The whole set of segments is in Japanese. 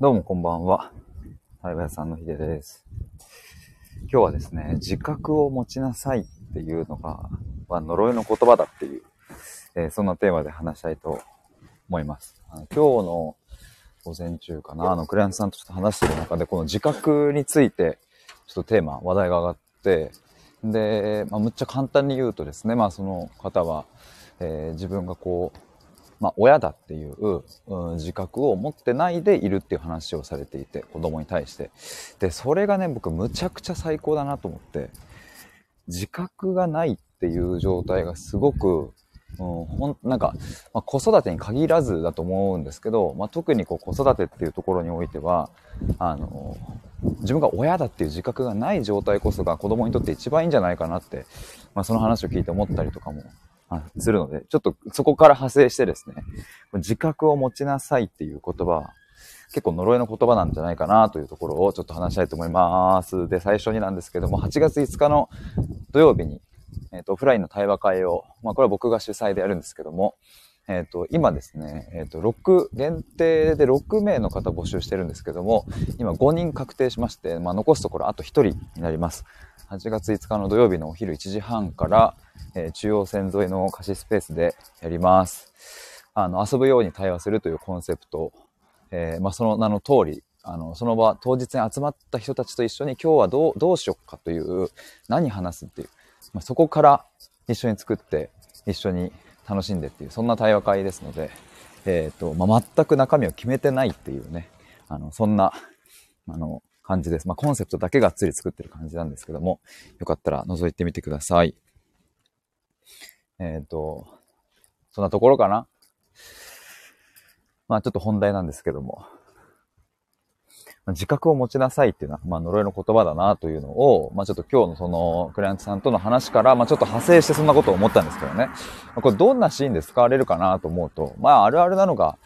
どうもこんばんは。対話屋さんのひでです。今日はですね、自覚を持ちなさいっていうのが、まあ、呪いの言葉だっていう、えーそんなテーマで話したいと思います。あの今日の午前中かな、あの、クライアントさんとちょっと話してる中で、この自覚について、ちょっとテーマ、話題が上がって、で、まあ、むっちゃ簡単に言うとですね、まあ、その方は、えー自分がこう、まあ、親だっていう、うん自覚を持ってないでいるっていう話をされていて、子供に対して。で、それがね、僕、むちゃくちゃ最高だなと思って、自覚がないっていう状態がすごく、うん、ほん、なんか、まあ、子育てに限らずだと思うんですけど、まあ、特にこう子育てっていうところにおいては、あの、自分が親だっていう自覚がない状態こそが子供にとって一番いいんじゃないかなって、まあ、その話を聞いて思ったりとかもするので、ちょっとそこから派生してですね、自覚を持ちなさいっていう言葉、結構呪いの言葉なんじゃないかなというところをちょっと話したいと思います。で、最初になんですけども、8月5日の土曜日に、えっ、と、オフラインの対話会を、まあ、これは僕が主催でやるんですけども、えっ、と、今ですね、えっ、と、6、限定で6名の方募集してるんですけども、今5人確定しまして、まあ、残すところあと1人になります。8月5日の土曜日のお昼1時半から、え中央線沿いの貸しスペースでやります。あの、遊ぶように対話するというコンセプト、えーまあ、その名の通り、あの、その場、当日に集まった人たちと一緒に今日はどう、どうしよっかという、何話すっていう、まあ、そこから一緒に作って、一緒に楽しんでっていう、そんな対話会ですので、えっ、と、まあ、全く中身を決めてないっていうね、あの、そんな、あの、感じです。ま、コンセプトだけがっつり作ってる感じなんですけども、よかったら覗いてみてください。えっ、と、そんなところかな。まあちょっと本題なんですけども、自覚を持ちなさいっていうのは、まあ呪いの言葉だなというのを、まあちょっと今日のそのクライアントさんとの話から、まあちょっと派生してそんなことを思ったんですけどね。これどんなシーンで使われるかなと思うと、まああるあるなのが、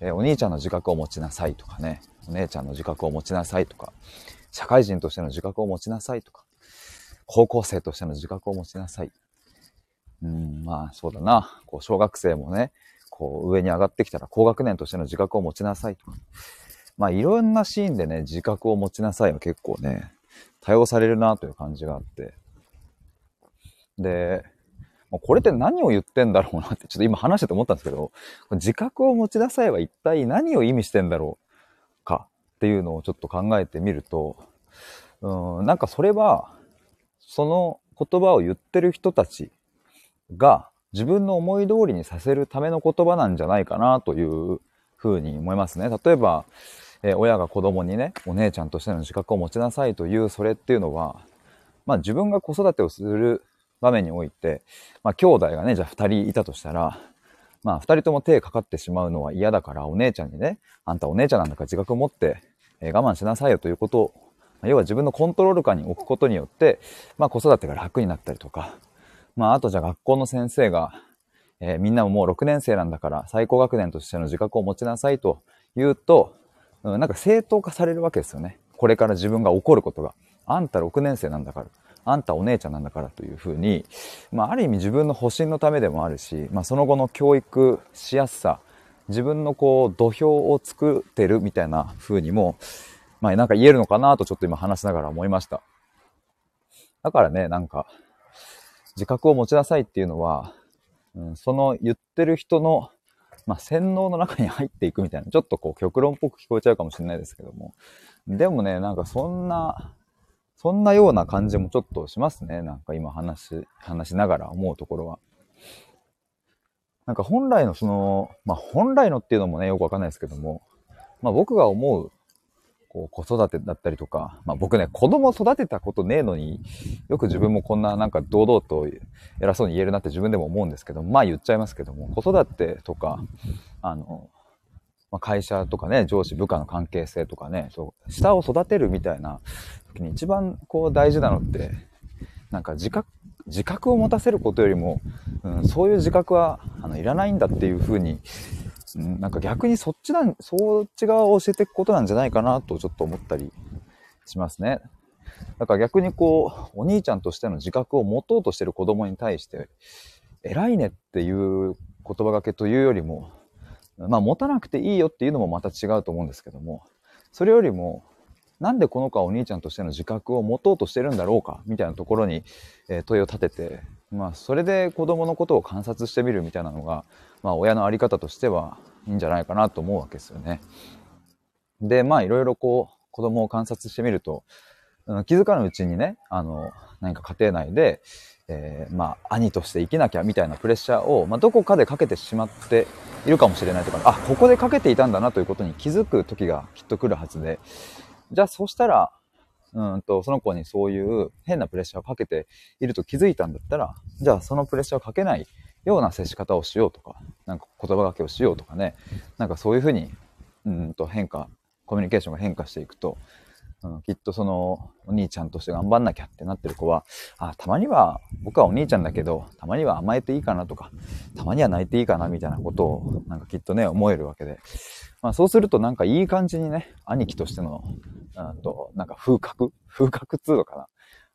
えーお兄ちゃんの自覚を持ちなさいとかね、お姉ちゃんの自覚を持ちなさいとか、社会人としての自覚を持ちなさいとか、高校生としての自覚を持ちなさい。うん、まあそうだな。こう小学生もね、こう上に上がってきたら高学年としての自覚を持ちなさいとか。まあいろんなシーンでね、自覚を持ちなさいは結構ね、多用されるなという感じがあって。で、これって何を言ってんだろうなって、ちょっと今話してて思ったんですけど、自覚を持ちなさいは一体何を意味してんだろうかっていうのをちょっと考えてみると、うん、なんかそれは、その言葉を言ってる人たちが自分の思い通りにさせるための言葉なんじゃないかなというふうに思いますね。例えば、えー親が子供にね、お姉ちゃんとしての自覚を持ちなさいというそれっていうのは、まあ自分が子育てをする場面において、まあ兄弟がね、じゃあ二人いたとしたら、まあ二人とも手かかってしまうのは嫌だからお姉ちゃんにね、あんたお姉ちゃんなんだから自覚を持って、えー我慢しなさいよということを、要は自分のコントロール下に置くことによって、まあ子育てが楽になったりとか、まああとじゃあ学校の先生が、えーみんなももう6年生なんだから最高学年としての自覚を持ちなさいと言うと、うん、なんか正当化されるわけですよね。これから自分が起こることが。あんた6年生なんだから。あんたお姉ちゃんなんだからというふうに、まあある意味自分の保身のためでもあるし、まあその後の教育しやすさ、自分のこう土俵を作ってるみたいな風にも、まあなんか言えるのかなとちょっと今話しながら思いました。だからね、なんか、自覚を持ちなさいっていうのは、うん、その言ってる人の、まあ、洗脳の中に入っていくみたいな、ちょっとこう極論っぽく聞こえちゃうかもしれないですけども。でもね、なんかそんな、そんなような感じもちょっとしますね。なんか今話し、話しながら思うところは。なんか本来のその、まあ本来のっていうのもね、よくわかんないですけども、まあ僕が思う、こう子育てだったりとか、まあ僕ね、子供育てたことねえのに、よく自分もこんななんか堂々と偉そうに言えるなって自分でも思うんですけど、まあ言っちゃいますけども、子育てとか、あの、まあ、会社とかね、上司部下の関係性とかね、そう、下を育てるみたいな時に一番こう大事なのって、なんか自覚、自覚を持たせることよりも、うん、そういう自覚はあのいらないんだっていうふうに、ん、なんか逆にそっちなん、そっち側を教えていくことなんじゃないかなとちょっと思ったりしますね。だから逆にこう、お兄ちゃんとしての自覚を持とうとしてる子供に対して、偉いねっていう言葉がけというよりも、まあ持たなくていいよっていうのもまた違うと思うんですけども、それよりも、なんでこの子はお兄ちゃんとしての自覚を持とうとしてるんだろうかみたいなところに、え、問いを立てて、まあ、それで子供のことを観察してみるみたいなのが、まあ、親のあり方としてはいいんじゃないかなと思うわけですよね。で、まあ、いろいろこう、子供を観察してみると、うん、気づかぬうちにね、あの、何か家庭内で、えー、まあ、兄として生きなきゃみたいなプレッシャーを、まあ、どこかでかけてしまっているかもしれないとか、あ、ここでかけていたんだなということに気づく時がきっと来るはずで、じゃあそうしたら、うんと、その子にそういう変なプレッシャーをかけていると気づいたんだったら、じゃあそのプレッシャーをかけないような接し方をしようとか、なんか言葉がけをしようとかね、なんかそういうふうに、うんと変化、コミュニケーションが変化していくと、うん、きっとそのお兄ちゃんとして頑張んなきゃってなってる子は、あ、たまには僕はお兄ちゃんだけど、たまには甘えていいかなとか、たまには泣いていいかなみたいなことをなんかきっとね、思えるわけで。まあそうするとなんかいい感じにね、兄貴としての、うんと、なんか風格風格通路かな。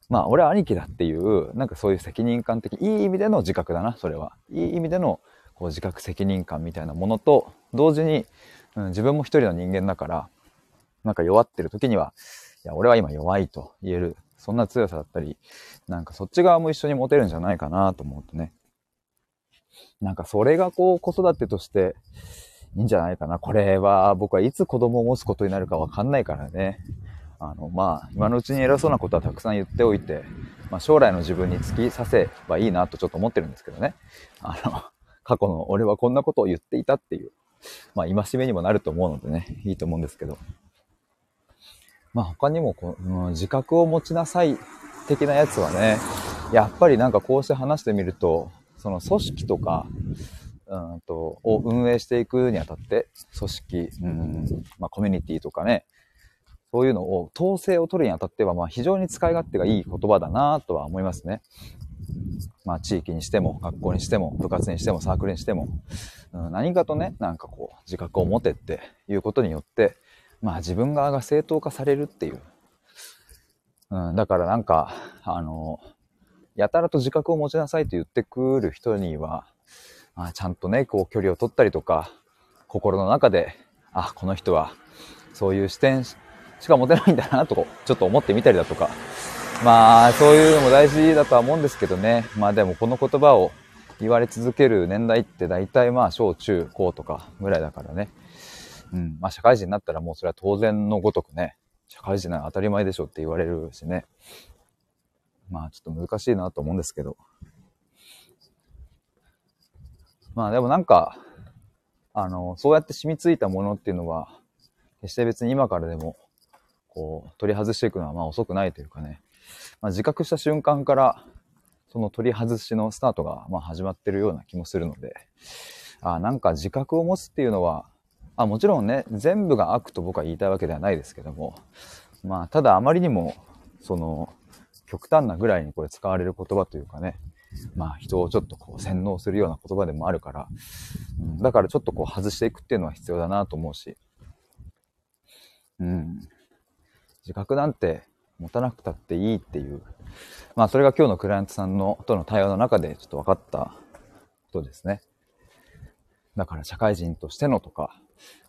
まあ俺は兄貴だっていう、なんかそういう責任感的、いい意味での自覚だな、それは。いい意味でのこう自覚責任感みたいなものと、同時に、うん、自分も一人の人間だから、なんか弱ってる時には、いや、俺は今弱いと言える、そんな強さだったり、なんかそっち側も一緒に持てるんじゃないかなと思うとね。なんかそれがこう子育てとしていいんじゃないかな。これは僕はいつ子供を持つことになるかわかんないからね。あの、まあ、今のうちに偉そうなことはたくさん言っておいて、まあ、将来の自分に突きさせばいいなとちょっと思ってるんですけどね。あの、過去の俺はこんなことを言っていたっていう、まあ、戒めにもなると思うのでね、いいと思うんですけど。まあ他にもこの、自覚を持ちなさい的なやつはね、やっぱりなんかこうして話してみると、その組織とか、うんと、を運営していくにあたって、組織、うん、まあコミュニティとかね、そういうのを、統制を取るにあたっては、まあ非常に使い勝手がいい言葉だなとは思いますね。まあ地域にしても、学校にしても、部活にしても、サークルにしても、うん、何かとね、なんかこう、自覚を持てっていうことによって、まあ自分側が正当化されるっていう。うん、だからなんか、あの、やたらと自覚を持ちなさいと言ってくる人には、まあ、ちゃんとね、こう距離を取ったりとか、心の中で、あ、この人はそういう視点しか持てないんだなと、ちょっと思ってみたりだとか、まあそういうのも大事だとは思うんですけどね。まあでもこの言葉を言われ続ける年代って大体まあ小中高とかぐらいだからね。うん。まあ、社会人になったらもうそれは当然のごとくね、社会人なら当たり前でしょって言われるしね。まあ、ちょっと難しいなと思うんですけど。まあ、でもなんか、あの、そうやって染みついたものっていうのは、決して別に今からでも、こう、取り外していくのはまあ遅くないというかね。まあ、自覚した瞬間から、その取り外しのスタートがまあ始まってるような気もするので、あなんか自覚を持つっていうのは、あもちろんね、全部が悪と僕は言いたいわけではないですけども、まあ、ただあまりにも、その、極端なぐらいにこれ使われる言葉というかね、まあ人をちょっとこう洗脳するような言葉でもあるから、うん、だからちょっとこう外していくっていうのは必要だなと思うし、うん。自覚なんて持たなくたっていいっていう、まあそれが今日のクライアントさんのとの対話の中でちょっと分かったことですね。だから社会人としてのとか、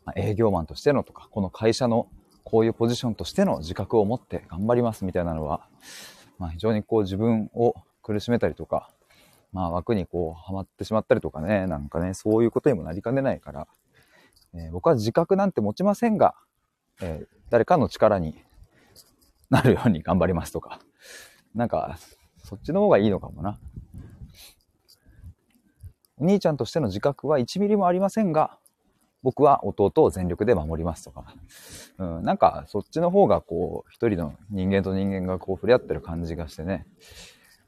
ま営業マンとしてのとか、この会社のこういうポジションとしての自覚を持って頑張りますみたいなのは、まあ、非常にこう自分を苦しめたりとか、まあ枠にこうはまってしまったりとかね、なんかね、そういうことにもなりかねないから、えー、僕は自覚なんて持ちませんが、えー、誰かの力になるように頑張りますとか、なんか、そっちの方がいいのかもな。お兄ちゃんとしての自覚は1ミリもありませんが、僕は弟を全力で守りますとか、うん、なんかそっちの方がこう、一人の人間と人間がこう触れ合ってる感じがしてね、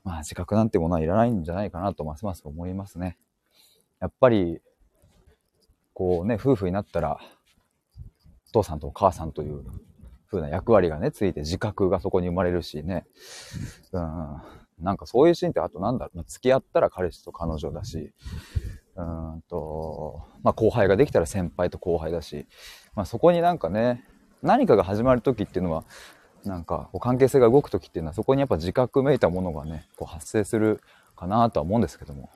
まあ自覚なんてものはいらないんじゃないかなとますます思いますね。やっぱり、こうね、夫婦になったら、お父さんとお母さんという風な役割がね、ついて自覚がそこに生まれるしね、うん、なんかそういうシーンってあとなんだろう、付き合ったら彼氏と彼女だし、うんと、まあ、後輩ができたら先輩と後輩だし、まあ、そこになんかね、何かが始まる時っていうのは、なんかこう関係性が動く時っていうのはそこにやっぱ自覚めいたものがね、こう発生するかなとは思うんですけども。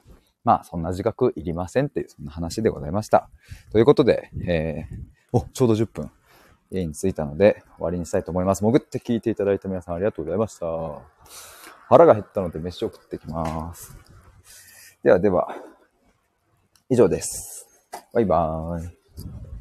まあそんな自覚いりませんっていうそんな話でございました。ということで、えー、お、ちょうど10分。家に着いたので終わりにしたいと思います。潜って聞いていただいた皆さんありがとうございました。腹が減ったので飯を食ってきます。ではでは、以上です。バイバーイ。